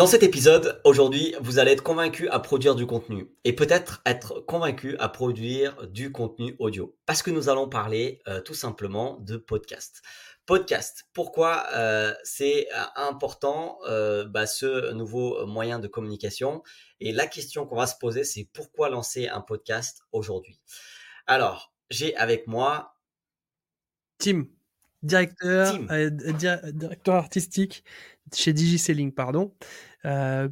Dans cet épisode, aujourd'hui, vous allez être convaincu à produire du contenu et peut-être être convaincu à produire du contenu audio. Parce que nous allons parler euh, tout simplement de podcast. Podcast, pourquoi euh, c'est euh, important bah, ce nouveau moyen de communication? Et la question qu'on va se poser, c'est pourquoi lancer un podcast aujourd'hui? Alors, j'ai avec moi Tim, directeur, directeur artistique chez DigiSelling, pardon. Euh,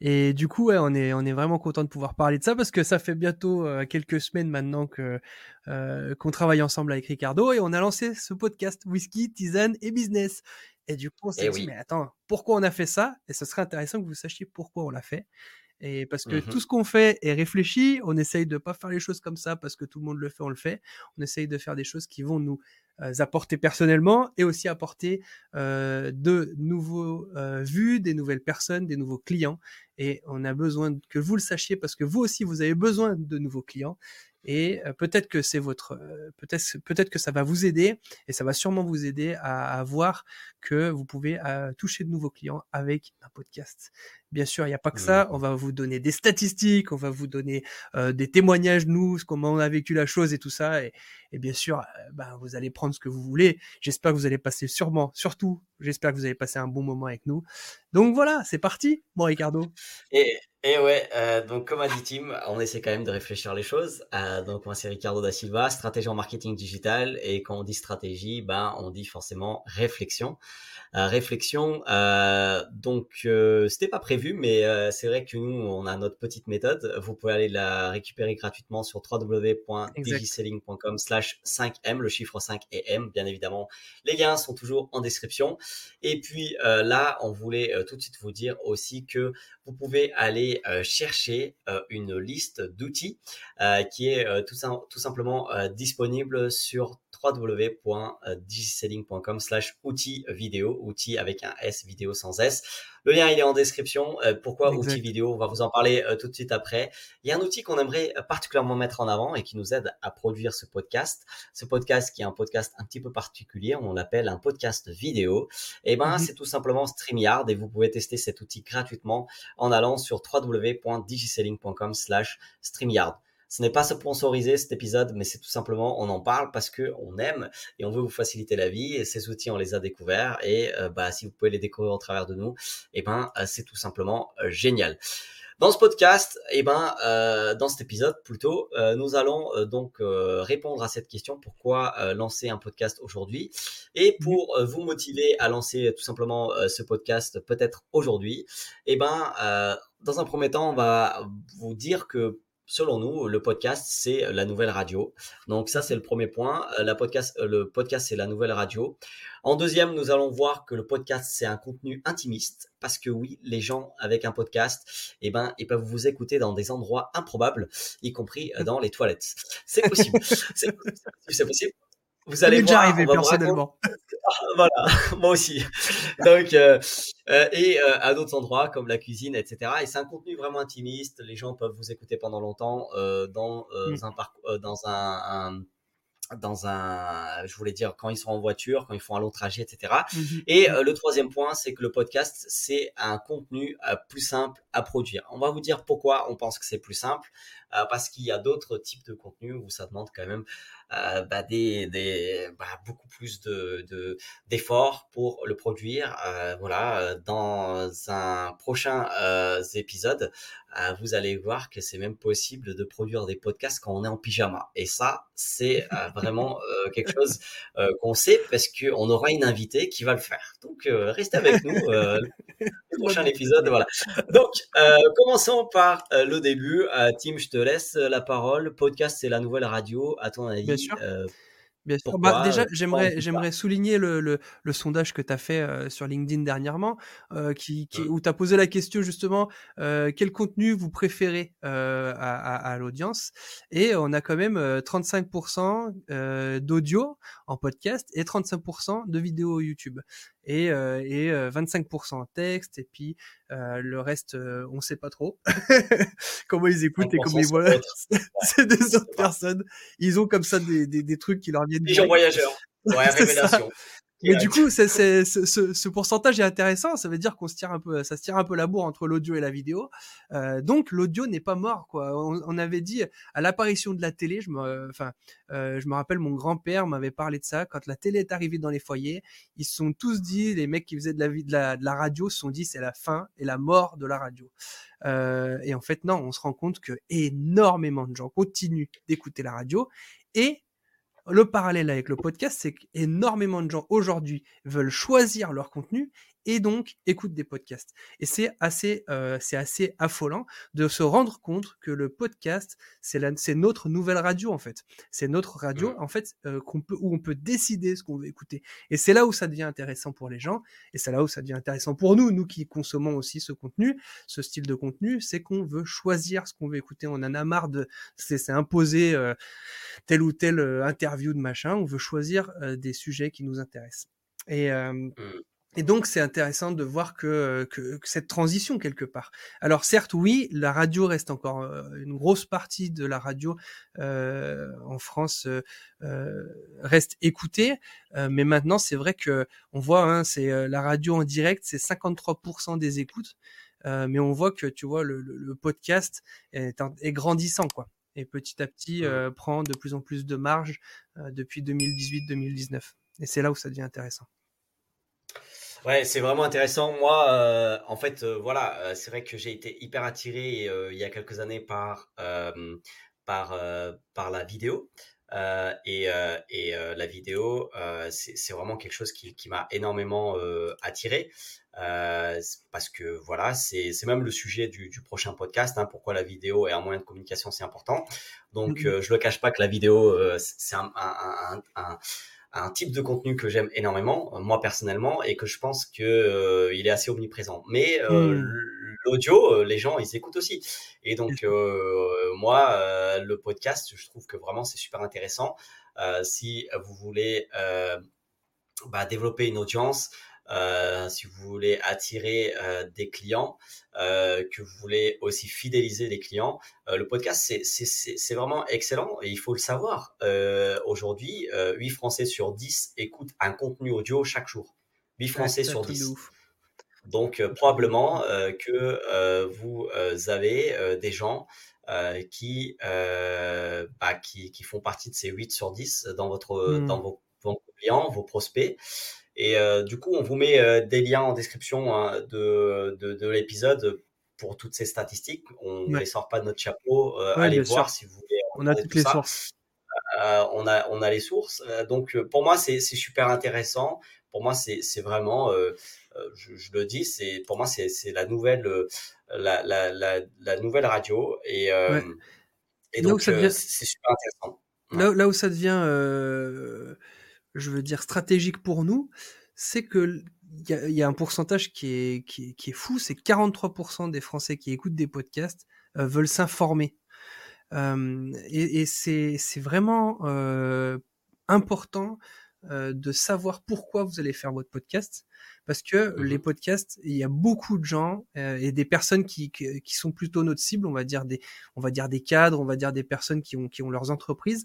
et du coup, ouais, on est on est vraiment content de pouvoir parler de ça parce que ça fait bientôt euh, quelques semaines maintenant que euh, qu'on travaille ensemble avec Ricardo et on a lancé ce podcast whisky, tisane et business. Et du coup, on s'est eh dit mais attends, pourquoi on a fait ça? Et ce serait intéressant que vous sachiez pourquoi on l'a fait. Et parce que mmh tout ce qu'on fait est réfléchi, on essaye de pas faire les choses comme ça parce que tout le monde le fait, on le fait. On essaye de faire des choses qui vont nous euh, apporter personnellement et aussi apporter euh, de nouveaux euh, vues, des nouvelles personnes, des nouveaux clients. Et on a besoin que vous le sachiez parce que vous aussi, vous avez besoin de nouveaux clients et peut-être que c'est votre peut-être peut-être que ça va vous aider et ça va sûrement vous aider à, à voir que vous pouvez toucher de nouveaux clients avec un podcast. Bien sûr, il n'y a pas que ça. On va vous donner des statistiques, on va vous donner des témoignages, nous, comment on a vécu la chose et tout ça. Et, et bien sûr, ben, vous allez prendre ce que vous voulez. J'espère que vous allez passer sûrement, surtout, j'espère que vous allez passer un bon moment avec nous. Donc voilà, c'est parti, mon Ricardo. Et, et ouais, euh, donc comme a dit Tim, on essaie quand même de réfléchir les choses. Euh, donc moi c'est Ricardo da Silva, stratégie en marketing digital. Et quand on dit stratégie, ben on dit forcément réflexion. Euh, réflexion. Donc c'était pas prévu, mais c'est vrai que nous on a notre petite méthode. Vous pouvez aller la récupérer gratuitement sur www.digiselling.com/slash 5m, le chiffre 5 et m, bien évidemment. Les liens sont toujours en description. Et puis là, on voulait tout de suite vous dire aussi que vous pouvez aller chercher une liste d'outils qui est tout, tout simplement disponible sur www.digiselling.com slash outils vidéo, outils avec un S, vidéo sans S. Le lien, il est en description. Euh, pourquoi outils vidéo On va vous en parler euh, tout de suite après. Il y a un outil qu'on aimerait particulièrement mettre en avant et qui nous aide à produire ce podcast. Ce podcast qui est un podcast un petit peu particulier, on l'appelle un podcast vidéo. Et eh ben, mhm. c'est tout simplement StreamYard et vous pouvez tester cet outil gratuitement en allant sur www.digiselling.com slash StreamYard. Ce n'est pas sponsorisé cet épisode, mais c'est tout simplement on en parle parce que on aime et on veut vous faciliter la vie. Et ces outils, on les a découverts et euh, bah si vous pouvez les découvrir au travers de nous, et eh ben euh, c'est tout simplement euh, génial. Dans ce podcast, et eh ben, dans cet épisode plutôt, nous allons donc répondre à cette question pourquoi lancer un podcast aujourd'hui et pour vous motiver à lancer tout simplement ce podcast peut-être aujourd'hui. Et ben, dans un premier temps, on va vous dire que selon nous, le podcast, c'est la nouvelle radio. Donc ça, c'est le premier point. Euh, la podcast, euh, le podcast, c'est la nouvelle radio. En deuxième, nous allons voir que le podcast, c'est un contenu intimiste. Parce que oui, les gens avec un podcast, eh ben, ils peuvent vous écouter dans des endroits improbables, y compris euh, dans les toilettes. C'est possible. c'est possible. Vous allez voir, déjà arrivé personnellement. voilà, moi aussi. Donc, euh, euh, et euh, à d'autres endroits comme la cuisine, etc. Et c'est un contenu vraiment intimiste. Les gens peuvent vous écouter pendant longtemps euh, dans mm. un parcours, dans un, un dans un, je voulais dire quand ils sont en voiture, quand ils font un long trajet, etc. Et euh, le troisième point, c'est que le podcast, c'est un contenu euh, plus simple à produire. On va vous dire pourquoi on pense que c'est plus simple, euh, parce qu'il y a d'autres types de contenus où ça demande quand même bah, des, des bah, beaucoup plus de d'efforts pour le produire. voilà, dans un prochain épisode, vous allez voir que c'est même possible de produire des podcasts quand on est en pyjama. Et ça, c'est vraiment euh, quelque chose euh, qu'on sait parce qu'on aura une invitée qui va le faire. Donc, euh, restez avec nous. le prochain épisode, voilà. Donc, commençons par le début. Tim, je te laisse la parole. Podcast, c'est la nouvelle radio. À ton avis, Bien sûr. Bien sûr. Bah, déjà, j'aimerais, j'aimerais souligner le, le, le, sondage que tu as fait euh, sur LinkedIn dernièrement, euh, qui, qui, mmh. où tu as posé la question justement euh, quel contenu vous préférez euh, à, à, à l'audience? Et on a quand même 35% d'audio en podcast et 35% de vidéo YouTube et, euh, et 25% en texte et puis euh, le reste on sait pas trop comment ils écoutent et comment ils voient c'est des autres personnes. Ils ont comme ça des, des, des trucs qui leur viennent des gens voyageurs. Ouais révélation mais du coup, c'est, c'est, ce, ce, pourcentage est intéressant. Ça veut dire qu'on se tire un peu, ça se tire un peu la bourre entre l'audio et la vidéo. Euh, donc l'audio n'est pas mort, quoi. On, on, avait dit à l'apparition de la télé, je me, enfin, euh, je me rappelle, mon grand-père m'avait parlé de ça quand la télé est arrivée dans les foyers. Ils se sont tous dit, les mecs qui faisaient de la, de la, de la radio, se sont dit c'est la fin et la mort de la radio. Euh, et en fait, non, on se rend compte que énormément de gens continuent d'écouter la radio et le parallèle avec le podcast, c'est qu'énormément de gens aujourd'hui veulent choisir leur contenu et donc écoutent des podcasts. Et c'est assez, euh, c'est assez affolant de se rendre compte que le podcast, c'est c'est notre nouvelle radio en fait. C'est notre radio en fait euh, qu'on peut où on peut décider ce qu'on veut écouter. Et c'est là où ça devient intéressant pour les gens. Et c'est là où ça devient intéressant pour nous, nous qui consommons aussi ce contenu, ce style de contenu, c'est qu'on veut choisir ce qu'on veut écouter. On en a marre de c'est imposer euh, telle ou telle interview de machin. On veut choisir des sujets qui nous intéressent. Et mmh. Et donc, c'est intéressant de voir que, que, cette transition quelque part. Alors, certes, oui, la radio reste encore euh, une grosse partie de la radio euh, en France euh, reste écoutée, mais maintenant, c'est vrai que on voit, hein, c'est la radio en direct, c'est 53% des écoutes, mais on voit que tu vois le, le, podcast est, est, grandissant, quoi. Et petit à petit, prend de plus en plus de marge depuis 2018-2019. Et c'est là où ça devient intéressant. Ouais, c'est vraiment intéressant. Moi, euh, en fait, euh, voilà, euh, c'est vrai que j'ai été hyper attiré il y a quelques années par par par la vidéo. et, et la vidéo, c'est vraiment quelque chose qui, qui m'a énormément attiré parce que voilà, c'est même le sujet du, du prochain podcast. Hein, pourquoi la vidéo est un moyen de communication, c'est important. Donc, mmh je le cache pas que la vidéo, c'est un, un, un un type de contenu que j'aime énormément, euh, moi personnellement, et que je pense que euh, il est assez omniprésent. Mais euh, hmm. l'audio, les gens, ils écoutent aussi. Et donc, moi, le podcast, je trouve que vraiment c'est super intéressant. si vous voulez bah, développer une audience, euh, si vous voulez attirer euh, des clients, euh, que vous voulez aussi fidéliser des clients, le podcast, c'est vraiment excellent et il faut le savoir. Aujourd'hui, 8 Français sur 10 écoutent un contenu audio chaque jour. 8 Français sur 10. Donc probablement que vous avez des gens qui, bah, qui, qui, font partie de ces 8 sur 10 dans, votre, dans mmh. vos, vos, clients, vos prospects. Et euh, du coup, on vous met euh, des liens en description hein, de, de, de l'épisode pour toutes ces statistiques. On ne les sort pas de notre chapeau. Euh, allez voir si vous voulez. On a toutes les sources. on, a, on a les sources. donc, pour moi, c'est super intéressant. Pour moi, c'est vraiment, je, je, le dis, c'est pour moi, c'est la nouvelle, la, la, la, la, nouvelle radio. Et, et donc, c'est super intéressant. Là, là, où ça devient je veux dire, stratégique pour nous, c'est que il y, a un pourcentage qui est, qui est, fou, c'est 43% des Français qui écoutent des podcasts euh, veulent s'informer. Euh, et, et c'est vraiment euh, important de savoir pourquoi vous allez faire votre podcast, parce que mmh les podcasts, il y a beaucoup de gens et des personnes qui, qui, qui, sont plutôt notre cible, on va dire des, on va dire des cadres, on va dire des personnes qui ont, qui ont leurs entreprises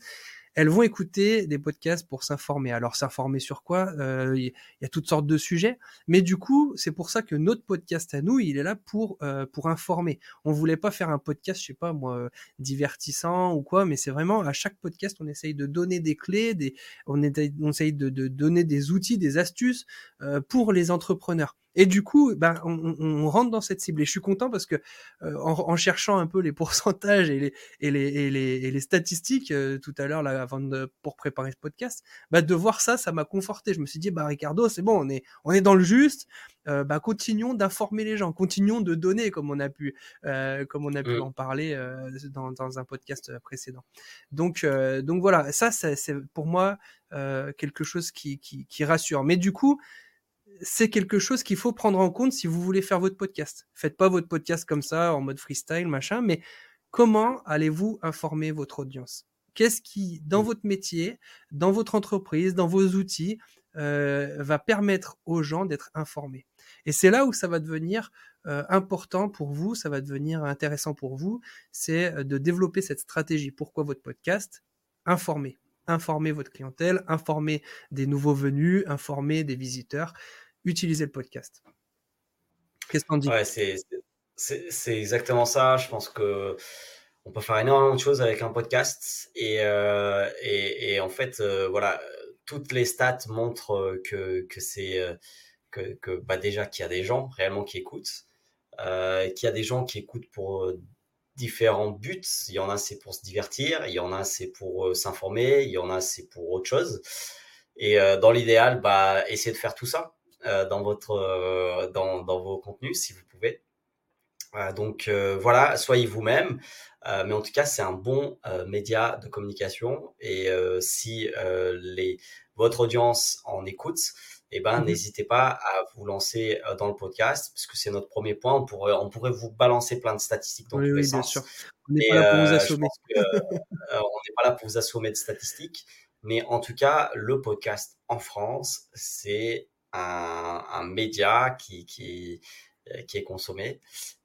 elles vont écouter des podcasts pour s'informer. Alors s'informer sur quoi? Il euh, y, a toutes sortes de sujets, mais du coup c'est pour ça que notre podcast à nous, il est là pour euh, informer. On voulait pas faire un podcast, je sais pas moi, divertissant ou quoi, mais c'est vraiment à chaque podcast on essaye de donner des clés, on, essaye de, donner des outils, des astuces euh, pour les entrepreneurs. Et du coup, ben, on, on, rentre dans cette cible. Et je suis content parce que euh, en, en, cherchant un peu les pourcentages et les, et les, et les, et les statistiques euh, tout à l'heure, là, avant de, pour préparer ce podcast, bah, de voir ça, ça m'a conforté. Je me suis dit, bah, Ricardo, c'est bon, on est, on est dans le juste. Euh, bah, continuons d'informer les gens, continuons de donner, comme on a pu, euh, comme on a pu mmh. en parler euh, dans, dans, un podcast précédent. Donc, donc voilà, ça, c'est pour moi quelque chose qui, qui, qui rassure. Mais du coup, c'est quelque chose qu'il faut prendre en compte si vous voulez faire votre podcast. Faites pas votre podcast comme ça, en mode freestyle, machin, mais comment allez-vous informer votre audience? Qu'est-ce qui, dans mmh. votre métier, dans votre entreprise, dans vos outils, euh, va permettre aux gens d'être informés? Et c'est là où ça va devenir euh, important pour vous, ça va devenir intéressant pour vous, c'est euh, de développer cette stratégie. Pourquoi votre podcast? Informer informer votre clientèle, informer des nouveaux venus, informer des visiteurs. Utilisez le podcast. Qu'est-ce qu'on dit c'est exactement ça. Je pense que on peut faire énormément de choses avec un podcast et, euh, en fait, euh, voilà, toutes les stats montrent que, que c'est que, bah déjà qu'il y a des gens réellement qui écoutent, euh, qu'il y a des gens qui écoutent pour différents buts. Il y en a c'est pour se divertir, il y en a c'est pour s'informer, il y en a c'est pour autre chose. Et dans l'idéal, bah essayez de faire tout ça dans votre dans, dans vos contenus si vous pouvez. donc voilà, soyez vous-même. Euh, mais en tout cas, c'est un bon euh, média de communication. Et euh, si les, votre audience en écoute, eh ben, mmh n'hésitez pas à vous lancer dans le podcast, parce que c'est notre premier point. On pourrait, on pourrait vous balancer plein de statistiques dans tous les sens. Bien sûr. On n'est pas là pour vous assommer. on n'est pas là pour vous assommer de statistiques. Mais en tout cas, le podcast en France, c'est un, média qui, qui, euh, qui est consommé.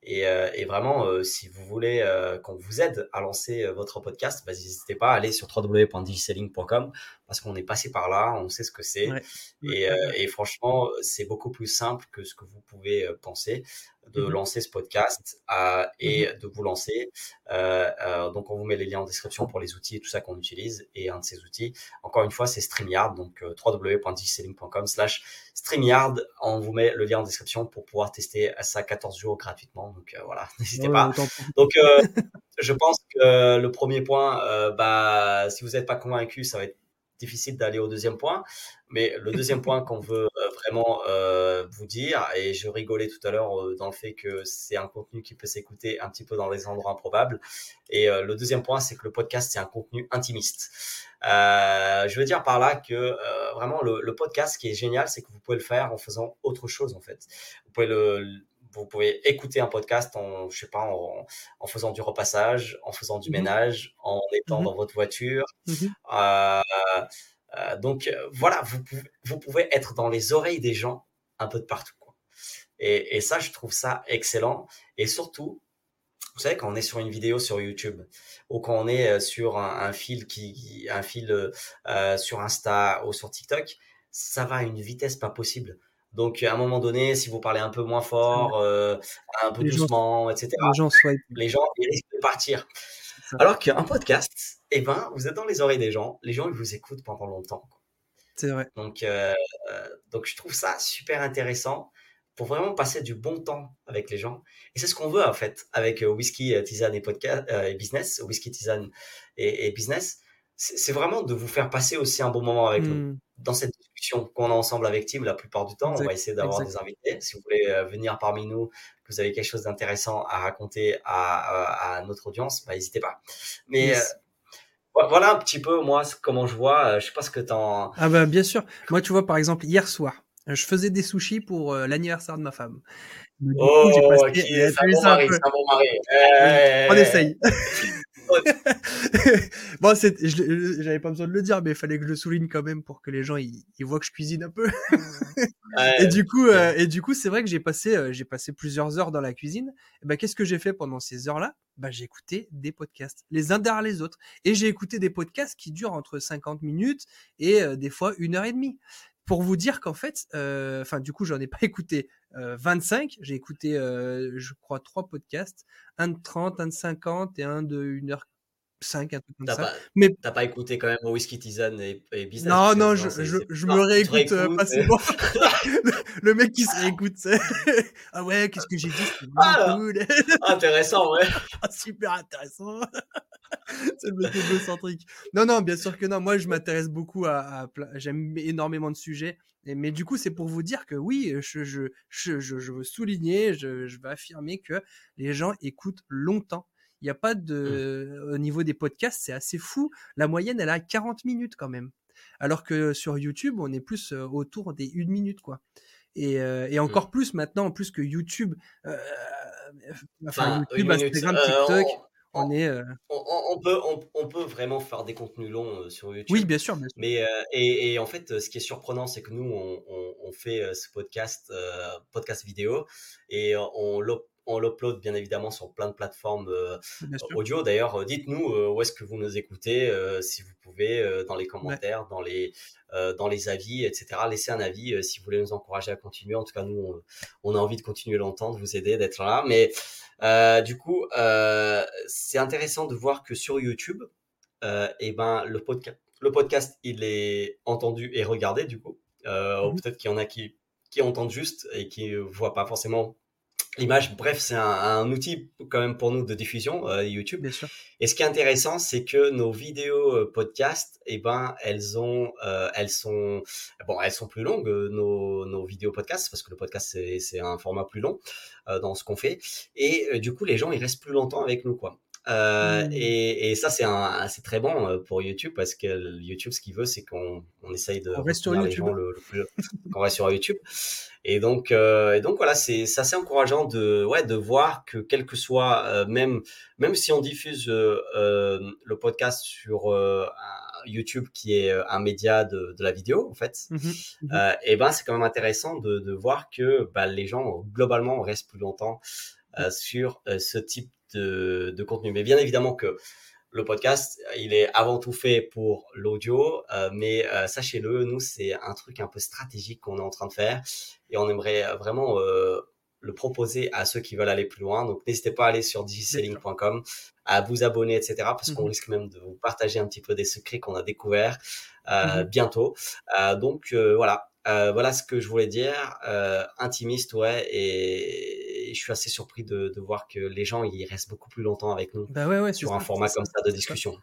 Et, euh, et vraiment, euh, si vous voulez qu'on vous aide à lancer votre podcast, bah, n'hésitez pas à aller sur www.digiselling.com parce qu'on est passé par là, on sait ce que c'est. Et, et, franchement, c'est beaucoup plus simple que ce que vous pouvez penser de mmh lancer ce podcast euh, et mmh de vous lancer. Euh, euh, donc, on vous met les liens en description pour les outils et tout ça qu'on utilise. Et un de ces outils, encore une fois, c'est StreamYard. Donc, www.digiselling.com slash StreamYard. On vous met le lien en description pour pouvoir tester ça 14 jours gratuitement. Donc, voilà, n'hésitez pas. Donc, je pense que le premier point, bah, si vous n'êtes pas convaincu, ça va être difficile d'aller au deuxième point. Mais le deuxième point qu'on veut euh, vraiment euh, vous dire, et je rigolais tout à l'heure euh, dans le fait que c'est un contenu qui peut s'écouter un petit peu dans des endroits improbables. Et le deuxième point, c'est que le podcast, c'est un contenu intimiste. je veux dire par là que vraiment le, le, podcast, ce qui est génial, c'est que vous pouvez le faire en faisant autre chose en fait. Vous pouvez le, vous pouvez écouter un podcast en, je sais pas, en, en faisant du repassage, en faisant du mmh ménage, en étant mmh dans votre voiture. Mmh euh, euh, donc euh, voilà, vous pouvez, vous pouvez être dans les oreilles des gens un peu de partout. Quoi. Et, et ça, je trouve ça excellent. Et surtout, vous savez, quand on est sur une vidéo sur YouTube ou quand on est sur un, un fil qui, un fil euh, sur Insta ou sur TikTok, ça va à une vitesse pas possible. Donc, à un moment donné, si vous parlez un peu moins fort, euh, un peu doucement, etc., les gens, les gens ils risquent de partir. Alors qu'un podcast, eh ben, vous êtes dans les oreilles des gens, les gens ils vous écoutent pendant longtemps. C'est vrai. Donc, euh, donc, je trouve ça super intéressant pour vraiment passer du bon temps avec les gens. Et c'est ce qu'on veut en fait avec euh, Whisky, Tisane et podcast et business, Whisky, Tisane et, business. C'est vraiment de vous faire passer aussi un bon moment avec nous mmh. dans cette qu'on a ensemble avec Tim la plupart du temps. On va essayer d'avoir des invités. Si vous voulez euh, venir parmi nous, que vous avez quelque chose d'intéressant à raconter à, notre audience, bah, n'hésitez pas. Mais euh, voilà un petit peu moi comment je vois. Euh, je sais pas ce que t'en. Ah bah bien sûr. Moi tu vois par exemple hier soir, je faisais des sushis pour l'anniversaire de ma femme. oh, passé, c'est un bon mari, c'est un bon mari. On essaye. bon, j'avais pas besoin de le dire, mais il fallait que je le souligne quand même pour que les gens ils, voient que je cuisine un peu. et du coup, euh, et du coup, c'est vrai que j'ai passé, euh, j'ai passé plusieurs heures dans la cuisine. Et ben, qu'est-ce que j'ai fait pendant ces heures-là? Ben, j'ai écouté des podcasts, les uns derrière les autres, et j'ai écouté des podcasts qui durent entre 50 minutes et euh, des fois une heure et demie pour vous dire qu'en fait, enfin du coup, j'en ai pas écouté 25, j'ai écouté, je crois, trois podcasts, un de 30, un de 50 et un de 1h5, un truc comme ça. Pas, mais t'as pas écouté quand même Whisky Tisane et, et Business Non, non, je, je, je, me réécoute euh, facilement. le, mec qui se réécoute, ah ouais, qu'est-ce que j'ai dit ah, cool. Intéressant, ouais. Ah, super intéressant. c'est le mec égocentrique. Non, non, bien sûr que non. Moi, je m'intéresse beaucoup à, à j'aime énormément de sujets mais du coup, c'est pour vous dire que oui, je, je, je, je veux souligner, je, je veux affirmer que les gens écoutent longtemps. Il n'y a pas de. Mmh. Au niveau des podcasts, c'est assez fou. La moyenne, elle a 40 minutes quand même. Alors que sur YouTube, on est plus autour des 1 minute, quoi. Et, et mmh. encore plus maintenant, en plus que YouTube, euh, enfin, YouTube, Instagram, TikTok, on, est. On, peut, on, peut vraiment faire des contenus longs sur YouTube. Oui, bien sûr. Mais et, et, en fait, ce qui est surprenant, c'est que nous, on, fait ce podcast, podcast vidéo, et on on l'upload bien évidemment sur plein de plateformes audio. D'ailleurs, dites-nous où est-ce que vous nous écoutez, si vous pouvez, dans les commentaires, dans les dans les avis, etc. Laissez un avis si vous voulez nous encourager à continuer. En tout cas, nous, on, a envie de continuer longtemps, de vous aider, d'être là. Mais du coup, c'est intéressant de voir que sur YouTube, eh ben le podcast, le podcast, il est entendu et regardé du coup. Mmh peut-être qu'il y en a qui qui entendent juste et qui voient pas forcément l'image. Bref, c'est un, outil quand même pour nous de diffusion euh, YouTube. Bien sûr. Et ce qui est intéressant, c'est que nos vidéos euh, podcast, eh ben, elles ont, euh, elles sont, bon, elles sont plus longues nos, nos vidéos podcast parce que le podcast c'est, c'est un format plus long dans ce qu'on fait. Et du coup, les gens ils restent plus longtemps avec nous quoi. Euh, mmh. et, et, ça, c'est très bon euh, pour YouTube parce que YouTube, ce qu'il veut, c'est qu'on on essaye de rester sur les gens le, le plus, qu'on reste sur YouTube. Et donc, euh, et donc voilà, c'est, c'est assez encourageant de, ouais, de voir que quel que soit, euh, même, même si on diffuse le podcast sur YouTube, qui est un média de, de la vidéo, en fait, mmh mmh et ben c'est quand même intéressant de, de voir que bah, les gens globalement restent plus longtemps sur ce type de, contenu. Mais bien évidemment que le podcast, il est avant tout fait pour l'audio, euh, mais euh, sachez-le, nous, c'est un truc un peu stratégique qu'on est en train de faire et on aimerait vraiment euh, le proposer à ceux qui veulent aller plus loin. Donc, n'hésitez pas à aller sur digiselling.com, à vous abonner, etc., parce qu'on mhm. risque même de vous partager un petit peu des secrets qu'on a découverts mhm. bientôt. donc, voilà. voilà ce que je voulais dire. intimiste, ouais, et je suis assez surpris de, voir que les gens ils restent beaucoup plus longtemps avec nous bah ouais, sur un format comme ça de discussion.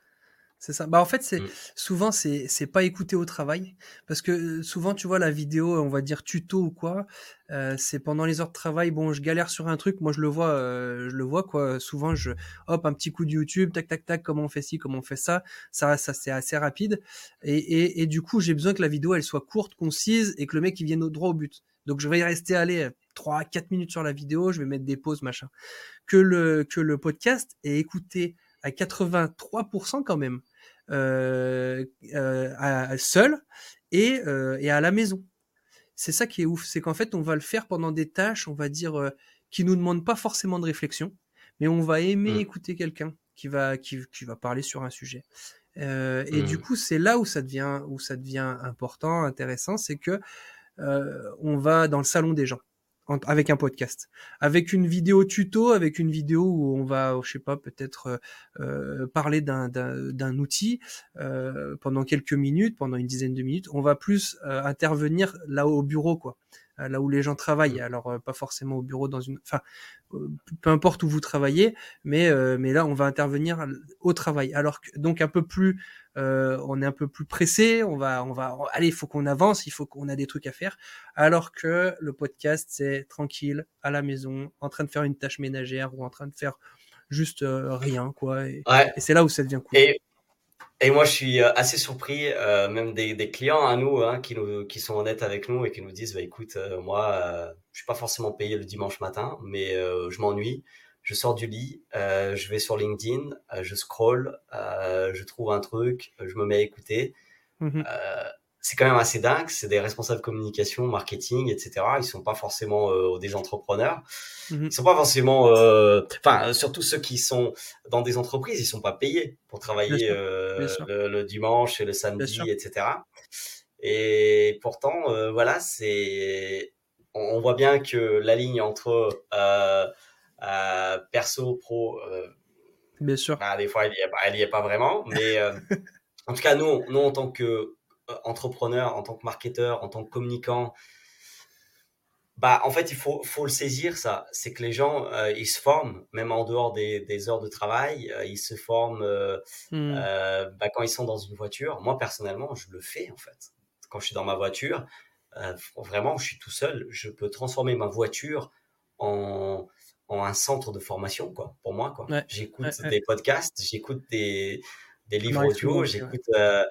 C'est ça. Bah en fait, c'est mmh. souvent c'est c'est pas écouter au travail parce que euh, souvent tu vois la vidéo, on va dire tuto ou quoi, euh, c'est pendant les heures de travail. Bon, je galère sur un truc, moi je le vois, euh, je le vois quoi. Souvent je hop un petit coup de YouTube, tac tac tac, comment on fait ci, comment on fait ça. Ça ça c'est assez rapide et, et, et du coup j'ai besoin que la vidéo elle soit courte, concise et que le mec il vienne droit au but. Donc je vais y rester aller 3 4 minutes sur la vidéo, je vais mettre des pauses machin. Que le que le podcast est écouté à 83% quand même euh, euh, à, seul et, euh, et à la maison. C'est ça qui est ouf, c'est qu'en fait on va le faire pendant des tâches, on va dire qui nous demandent pas forcément de réflexion, mais on va aimer mmh. écouter quelqu'un qui va qui, qui va parler sur un sujet. Euh, et du mmh. coup, c'est là où ça devient où ça devient important, intéressant, c'est que euh, on va dans le salon des gens avec un podcast, avec une vidéo tuto, avec une vidéo où on va, je sais pas, peut-être euh, euh parler d'un d'un outil euh, pendant quelques minutes, pendant une dizaine de minutes. On va plus euh, intervenir là au bureau, quoi, euh, là où les gens travaillent. Mmh. Alors pas forcément au bureau dans une, enfin, peu importe où vous travaillez, mais mais là on va intervenir au travail. Alors que donc un peu plus euh, on est un peu plus pressé, on va, on va, allez, il faut qu'on avance, il faut qu'on a des trucs à faire. Alors que le podcast, c'est tranquille, à la maison, en train de faire une tâche ménagère ou en train de faire juste euh, rien, quoi. Et, c'est là où ça devient cool. Et, moi, je suis euh, assez surpris, même des, clients à nous, hein, qui nous, qui sont honnêtes avec nous et qui nous disent, bah écoute, moi, je suis pas forcément payé le dimanche matin, mais je m'ennuie je sors du lit, euh, je vais sur LinkedIn, euh, je scroll, euh, je trouve un truc, je me mets à écouter. Mhm. c'est quand même assez dingue. C'est des responsables communication, marketing, etc. Ils sont pas forcément des entrepreneurs. Mhm. Ils sont pas forcément, enfin surtout ceux qui sont dans des entreprises, ils sont pas payés pour travailler Le, dimanche et le samedi, etc. Et pourtant, voilà, c'est, on, voit bien que la ligne entre euh, perso, pro. Euh, Bien sûr. Bah, des fois, elle n'y est, pas vraiment. Mais euh, en tout cas, nous, nous en tant que entrepreneur, en tant que marketeur, en tant que communicant, bah, en fait, il faut, faut le saisir, ça. C'est que les gens, ils se forment, même en dehors des, des heures de travail, ils se forment hmm. bah, quand ils sont dans une voiture. Moi, personnellement, je le fais, en fait. Quand je suis dans ma voiture, vraiment, je suis tout seul. Je peux transformer ma voiture en, un centre de formation, quoi, pour moi, quoi. J'écoute des podcasts, j'écoute des, des livres audio, j'écoute. Euh,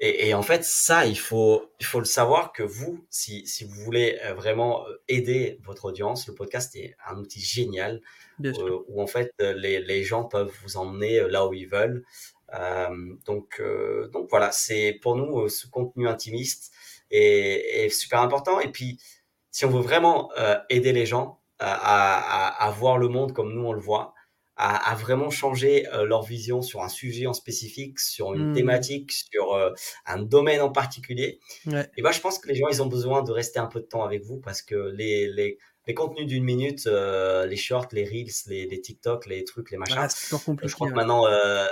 et, et, en fait, ça, il faut, il faut le savoir que vous, si, si vous voulez euh, vraiment euh, aider votre audience, le podcast est un outil génial où en fait les, les gens peuvent vous emmener là où ils veulent. Euh, donc, donc voilà, c'est pour nous ce contenu intimiste est, est, super important. Et puis, si on veut vraiment aider les gens, à, à, voir le monde comme nous on le voit, à, à vraiment changer leur vision sur un sujet en spécifique, sur une mmh. thématique, sur un domaine en particulier. Et ben je pense que les gens ils ont besoin de rester un peu de temps avec vous parce que les, les les contenus d'une minute, euh, les shorts, les reels, les, les, TikTok, les trucs, les machins. Ah, je crois que maintenant, euh,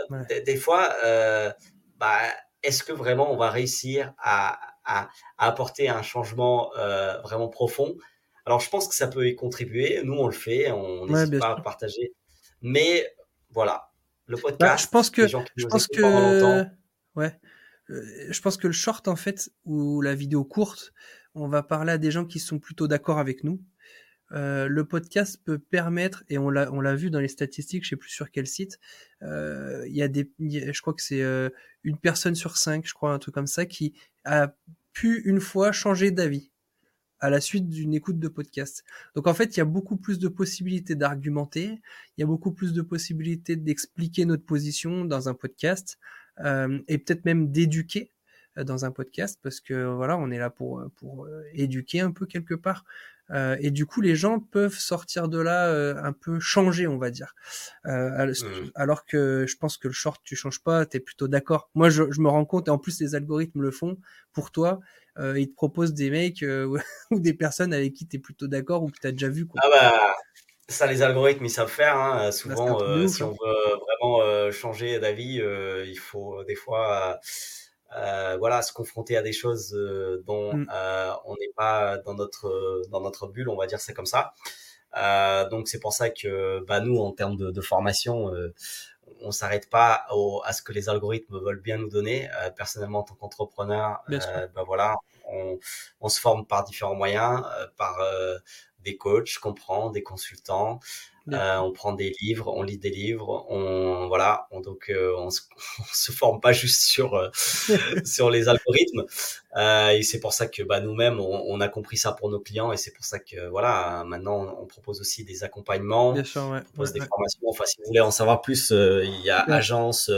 des, fois, euh, bah, est-ce que vraiment on va réussir à, à, à apporter un changement euh, vraiment profond? Alors, je pense que ça peut y contribuer. Nous, on le fait, on n'hésite pas à partager. Mais voilà, le bah, podcast. je pense que, je pense que, ouais, je pense que le short en fait ou la vidéo courte, on va parler à des gens qui sont plutôt d'accord avec nous euh, le podcast peut permettre, et on l'a, on l'a vu dans les statistiques, je sais plus sur quel site, euh, il y a des, je crois que c'est euh, une personne sur cinq, je crois, un truc comme ça, qui a pu une fois changer d'avis à la suite d'une écoute de podcast. Donc en fait, il y a beaucoup plus de possibilités d'argumenter, il y a beaucoup plus de possibilités d'expliquer notre position dans un podcast, et peut-être même d'éduquer dans un podcast parce que voilà on est là pour pour éduquer un peu quelque part euh, et du coup, les gens peuvent sortir de là euh, un peu changés, on va dire. Euh, mmh. alors que je pense que le short, tu changes pas, tu es plutôt d'accord. Moi, je, je, me rends compte, et en plus, les algorithmes le font pour toi. ils te proposent des mecs ou des personnes avec qui tu es plutôt d'accord ou que tu as déjà vu. Quoi. Ah bah, ça, les algorithmes, ils savent faire. Hein. Souvent, si on hein. veut vraiment changer d'avis, il faut des fois euh, voilà, se confronter à des choses euh, dont mm. euh, on n'est pas dans notre dans notre bulle, on va dire c'est comme ça. Euh, donc c'est pour ça que bah, nous, en termes de, de formation, on s'arrête pas au, à ce que les algorithmes veulent bien nous donner. personnellement, en tant qu'entrepreneur, bah, voilà, on, on, se forme par différents moyens, par des coachs qu'on prend, des consultants. Euh, on prend des livres, on lit des livres, on voilà, on, donc euh, on, se, se forme pas juste sur euh, sur les algorithmes. et c'est pour ça que bah, nous-mêmes on, a compris ça pour nos clients et c'est pour ça que voilà maintenant on propose aussi des accompagnements, Bien sûr, ouais. on propose des formations. Enfin si vous voulez en savoir plus, il y a agence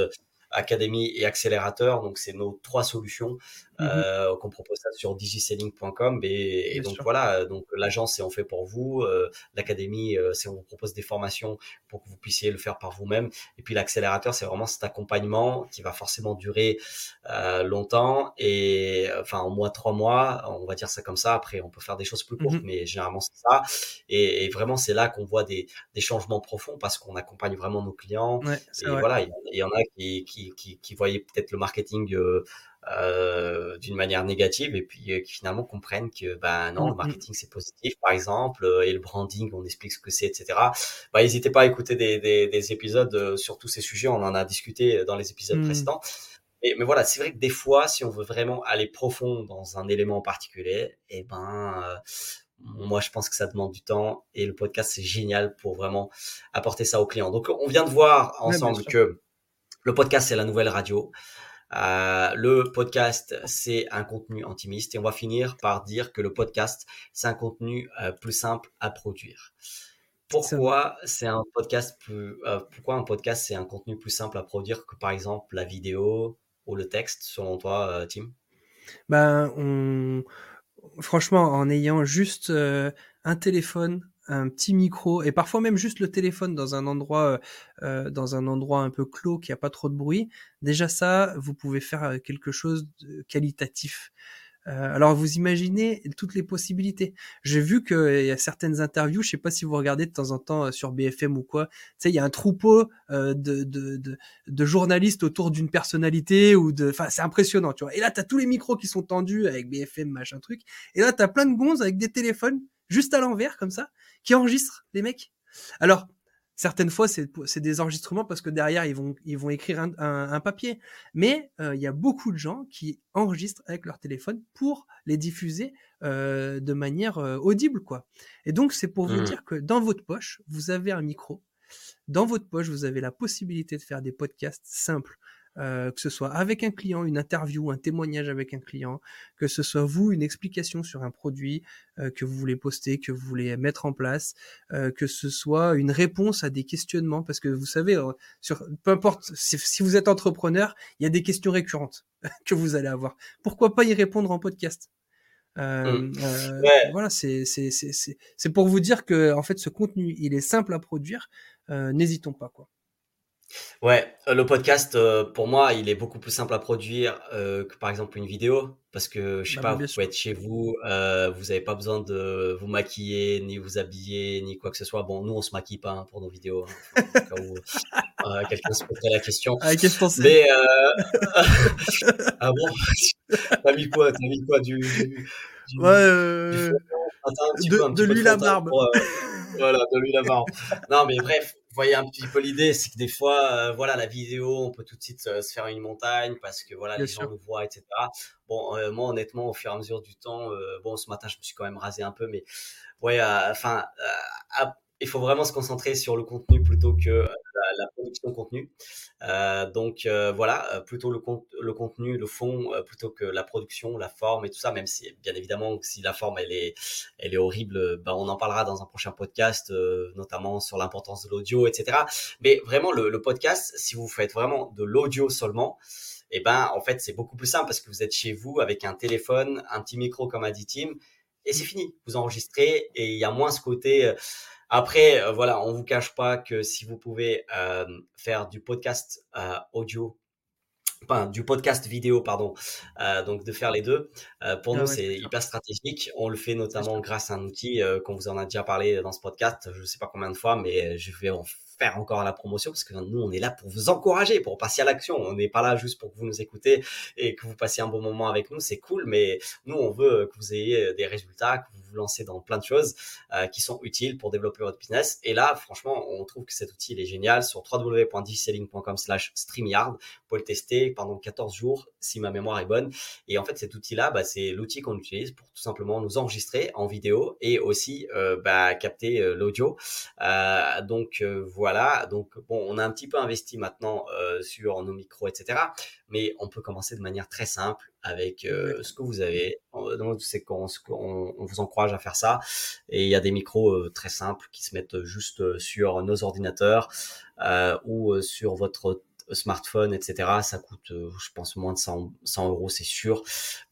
académie et accélérateur. Donc, c'est nos trois solutions mmh euh, qu'on propose ça sur digiselling.com. Et, donc, voilà, donc l'agence, c'est on fait pour vous. Euh, l'académie, euh, c'est on vous propose des formations pour que vous puissiez le faire par vous-même. Et puis, l'accélérateur, c'est vraiment cet accompagnement qui va forcément durer euh, longtemps et enfin, au moins trois mois, on va dire ça comme ça. Après, on peut faire des choses plus courtes, mmh mais généralement, c'est ça. Et, et vraiment, c'est là qu'on voit des, des changements profonds parce qu'on accompagne vraiment nos clients. et voilà, il y, en a qui, qui qui, qui, voyaient peut-être le marketing euh, euh, d'une manière négative et puis euh, qui finalement comprennent que ben non le mm, mm. marketing c'est positif par exemple et le branding on explique ce que c'est etc bah n'hésitez pas à écouter des, des, des, épisodes sur tous ces sujets on en a discuté dans les épisodes mm. précédents mais, mais voilà c'est vrai que des fois si on veut vraiment aller profond dans un élément particulier et eh ben moi, je pense que ça demande du temps et le podcast, c'est génial pour vraiment apporter ça aux clients. Donc, on vient de voir ensemble que le podcast, c'est la nouvelle radio. Euh, le podcast, c'est un contenu intimiste. Et on va finir par dire que le podcast, c'est un contenu euh, plus simple à produire. Pourquoi c'est un podcast plus, euh, pourquoi un podcast c'est un contenu plus simple à produire que par exemple la vidéo ou le texte selon toi, Tim? Ben, on... franchement, en ayant juste un téléphone, un petit micro et parfois même juste le téléphone dans un endroit euh, euh, dans un endroit un peu clos qui a pas trop de bruit déjà ça vous pouvez faire euh, quelque chose de qualitatif euh, alors vous imaginez toutes les possibilités. J'ai vu qu'il y a certaines interviews, je sais pas si vous regardez de temps en temps sur BFM ou quoi, tu sais, il y a un troupeau euh, de, de, de, de, journalistes autour d'une personnalité ou de, enfin c'est impressionnant, tu vois. Et là t'as tous les micros qui sont tendus avec BFM machin truc, et là t'as plein de gonzes avec des téléphones juste à l'envers comme ça, qui enregistrent les mecs. Alors, certaines fois, c'est des enregistrements parce que derrière, ils vont, ils vont écrire un, un, papier. Mais euh, il y a beaucoup de gens qui enregistrent avec leur téléphone pour les diffuser euh, de manière euh, audible. quoi. Et donc, c'est pour vous mmh. dire que dans votre poche, vous avez un micro. Dans votre poche, vous avez la possibilité de faire des podcasts simples euh, que ce soit avec un client, une interview, un témoignage avec un client, que ce soit vous, une explication sur un produit euh, que vous voulez poster, que vous voulez mettre en place, euh, que ce soit une réponse à des questionnements, parce que vous savez, sur, peu importe si, vous êtes entrepreneur, il y a des questions récurrentes que vous allez avoir. Pourquoi pas y répondre en podcast? Mmh. Voilà, c'est c'est pour vous dire que en fait ce contenu il est simple à produire. N'hésitons pas quoi. Ouais, euh, le podcast, euh, pour moi, il est beaucoup plus simple à produire euh, que par exemple une vidéo, parce que je sais bah, pas, vous pouvez être chez vous, vous n'avez pas besoin de vous maquiller, ni vous habiller, ni quoi que ce soit. Bon, nous, on se maquille pas hein, pour nos vidéos, hein, quelqu'un se poserait la question. Ah, qu'est-ce que Mais ah bon, t'as mis quoi? T'as mis quoi? Du, du, ouais, de, l'huile à barbe. voilà, de l'huile à barbe. Non, mais bref, voyez un petit peu l'idée, c'est que des fois, euh, voilà, la vidéo, on peut tout de suite euh, se faire une montagne parce que voilà, les gens nous voient, etc. Bon, euh, moi, honnêtement, au fur et à mesure du temps, bon, ce matin, je me suis quand même rasé un peu, mais ouais, enfin, il faut vraiment se concentrer sur le contenu plutôt que la, production de contenu. Euh, donc euh, voilà, euh, plutôt le, le contenu, le fond, plutôt que la production, la forme et tout ça. Même si bien évidemment, si la forme elle est, elle est horrible, ben, on en parlera dans un prochain podcast, notamment sur l'importance de l'audio, etc. Mais vraiment le, podcast, si vous faites vraiment de l'audio seulement, eh ben en fait c'est beaucoup plus simple parce que vous êtes chez vous avec un téléphone, un petit micro comme a dit Tim, et c'est fini. Vous enregistrez et il y a moins ce côté après, euh, voilà, on vous cache pas que si vous pouvez euh, faire du podcast euh, audio, enfin du podcast vidéo, pardon, donc de faire les deux, pour ah nous c'est hyper stratégique. On le fait notamment grâce à un outil qu'on vous en a déjà parlé dans ce podcast, je ne sais pas combien de fois, mais je vais en faire encore la promotion parce que nous on est là pour vous encourager, pour passer à l'action. On n'est pas là juste pour que vous nous écoutez et que vous passiez un bon moment avec nous, c'est cool, mais nous on veut que vous ayez des résultats, que vous vous lancez dans plein de choses euh, qui sont utiles pour développer votre business. Et là, franchement, on trouve que cet outil il est génial sur www.digiselling.com slash StreamYard. Pouvez le tester pendant 14 jours si ma mémoire est bonne. Et en fait, cet outil-là, bah, c'est l'outil qu'on utilise pour tout simplement nous enregistrer en vidéo et aussi euh, bah, capter euh, l'audio. Euh, donc voilà. Donc bon, on a un petit peu investi maintenant sur nos micros, etc. Mais on peut commencer de manière très simple avec ce que vous avez. Donc c'est qu'on on vous encourage à faire ça. Et il y a des micros très simples qui se mettent juste sur nos ordinateurs ou sur votre smartphone, etc. Ça coûte, euh, je pense, moins de 100, 100 euros, c'est sûr.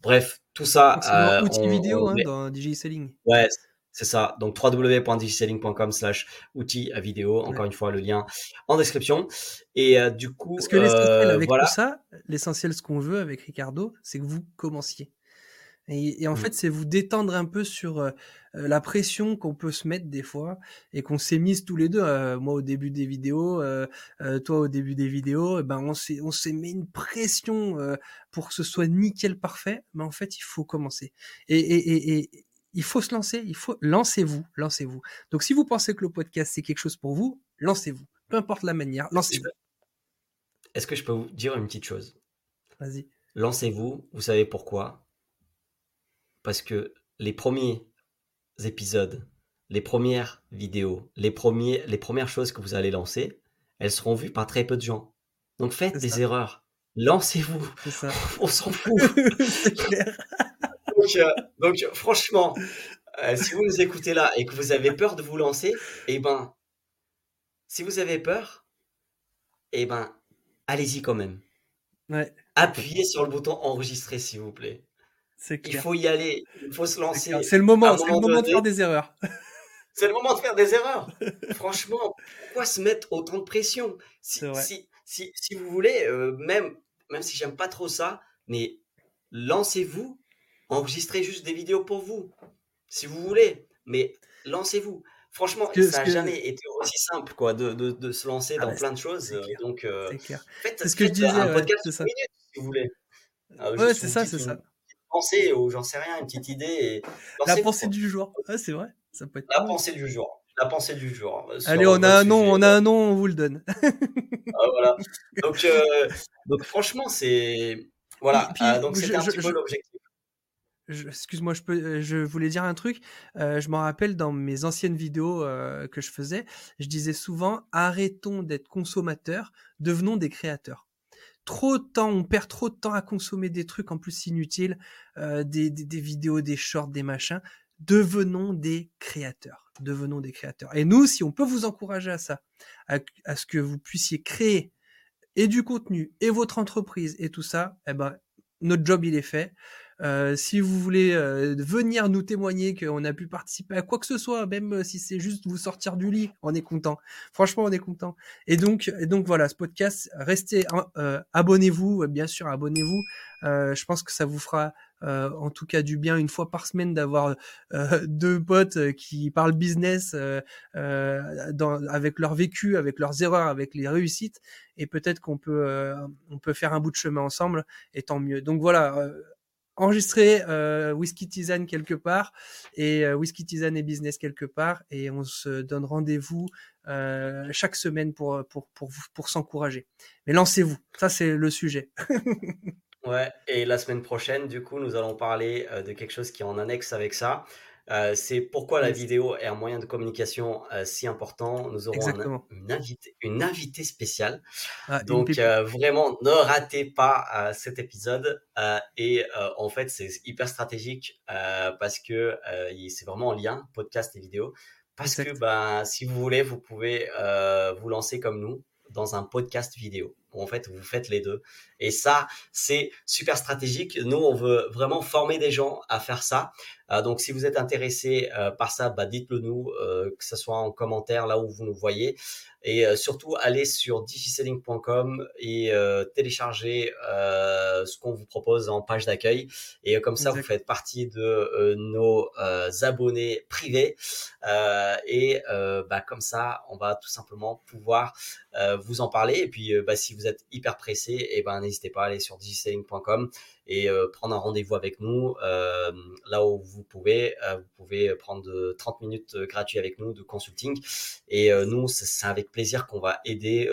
Bref, tout ça. C'est euh, outil vidéo hein, dans DigiSelling. Ouais, c'est ça. Donc www.digiselling.com slash outils à vidéo. Encore une fois, le lien en description. Et euh, du coup, parce que l'essentiel avec tout ça, l'essentiel, ce qu'on veut avec Ricardo, c'est que vous commenciez. Et, en mmh. fait, c'est vous détendre un peu sur euh, la pression qu'on peut se mettre des fois et qu'on s'est mise tous les deux. Euh, moi, au début des vidéos, toi, au début des vidéos, ben on s'est on s'est mis une pression pour que ce soit nickel parfait. Mais en fait, il faut commencer. Et, et, et, il faut se lancer. Il faut lancez-vous, lancez-vous. Donc, si vous pensez que le podcast c'est quelque chose pour vous, lancez-vous. Peu importe la manière, lancez-vous. Est-ce que je peux vous dire une petite chose? Vas-y. Lancez-vous. Vous savez pourquoi? Parce que les premiers épisodes, les premières vidéos, les, premiers, les premières choses que vous allez lancer, elles seront vues par très peu de gens. Donc faites des erreurs. Lancez-vous. On s'en fout. Euh, donc, franchement, euh, si vous nous écoutez là et que vous avez peur de vous lancer, eh ben, si vous avez peur, eh ben, allez-y quand même. Appuyez sur le bouton enregistrer, s'il vous plaît. Il faut y aller, il faut se lancer. C'est le moment, le moment de faire des erreurs. c'est le moment de faire des erreurs. Franchement, pourquoi se mettre autant de pression? Si, si, si, si, vous voulez, euh, même, même si j'aime pas trop ça, mais lancez-vous, enregistrez juste des vidéos pour vous, si vous voulez, mais lancez-vous. Franchement, ça n'a jamais été aussi simple quoi, de, de, de se lancer ah dans bah, plein de choses. Euh, donc, euh, c'est ce que je disais. Un podcast ça. Minutes, si vous voulez. Ah, ouais, c'est ça, c'est ça pensée ou j'en sais rien, une petite idée. la pensée du jour. c'est vrai. Ça peut être la pensée du jour. La pensée du jour. Euh, Allez, on a un nom, on a un nom, on vous le donne. ah, voilà. Donc, euh, donc franchement, c'est voilà. Euh, donc c'était un petit peu l'objectif. Excuse-moi, je, peux, je voulais dire un truc. je me rappelle dans mes anciennes vidéos que je faisais, je disais souvent arrêtons d'être consommateurs, devenons des créateurs trop de temps, on perd trop de temps à consommer des trucs en plus inutiles, euh, des, des, vidéos, des shorts, des machins. Devenons des créateurs. Devenons des créateurs. Et nous, si on peut vous encourager à ça, à, ce que vous puissiez créer et du contenu et votre entreprise et tout ça, eh ben, notre job il est fait. Si vous voulez venir nous témoigner qu'on a pu participer à quoi que ce soit, même si c'est juste vous sortir du lit, on est content. Franchement, on est content. Et donc, et donc voilà, ce podcast, restez, hein, abonnez-vous, bien sûr, abonnez-vous. je pense que ça vous fera euh, en tout cas du bien une fois par semaine d'avoir euh, deux potes euh, qui parlent business dans, avec leur vécu, avec leurs erreurs, avec les réussites, et peut-être qu'on peut on peut faire un bout de chemin ensemble, et tant mieux. Donc voilà. Enregistrer Whisky Tisane quelque part et Whisky Tisane et Business quelque part et on se donne rendez-vous chaque semaine pour, pour, pour, pour s'encourager. Mais lancez-vous, ça c'est le sujet. Ouais, et la semaine prochaine, du coup, nous allons parler euh, de quelque chose qui est en annexe avec ça. Euh, c'est pourquoi la vidéo est un moyen de communication euh, si important. Nous aurons une, invitée, une invitée spéciale. Ah, Donc vraiment, ne ratez pas cet épisode. et en fait, c'est hyper stratégique parce que c'est vraiment en lien, podcast et vidéo. Parce que bah, si vous voulez, vous pouvez vous lancer comme nous dans un podcast vidéo en fait vous faites les deux. Et ça, c'est super stratégique. Nous, on veut vraiment former des gens à faire ça. Euh, donc, si vous êtes intéressé euh, par ça, bah, dites-le nous, euh, que ce soit en commentaire là où vous nous voyez. Et surtout, allez sur digiselling.com et téléchargez ce qu'on vous propose en page d'accueil. Et comme ça, vous faites partie de nos abonnés privés. et bah, comme ça, on va tout simplement pouvoir vous en parler. Et puis, bah, si vous êtes hyper pressé, et eh ben n'hésitez pas à aller sur digiselling.com et euh, prendre un rendez-vous avec nous euh, là où vous pouvez. Euh, vous pouvez prendre 30 minutes gratuits avec nous de consulting et nous c'est avec plaisir qu'on va aider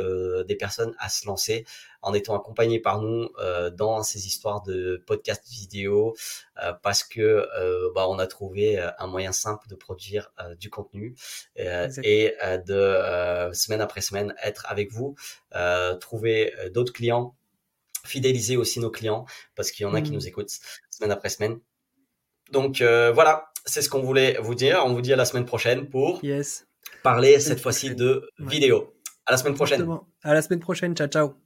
des personnes à se lancer en étant accompagnés par nous dans ces histoires de podcast vidéo parce que bah, on a trouvé un moyen simple de produire du contenu et de semaine après semaine être avec vous, trouver d'autres clients fidéliser aussi nos clients parce qu'il y en a qui mmh. nous écoutent semaine après semaine. Donc euh, voilà, c'est ce qu'on voulait vous dire. On vous dit à la semaine prochaine pour yes. parler cette fois-ci de vidéo. À la semaine prochaine. À la semaine prochaine. Ciao, ciao.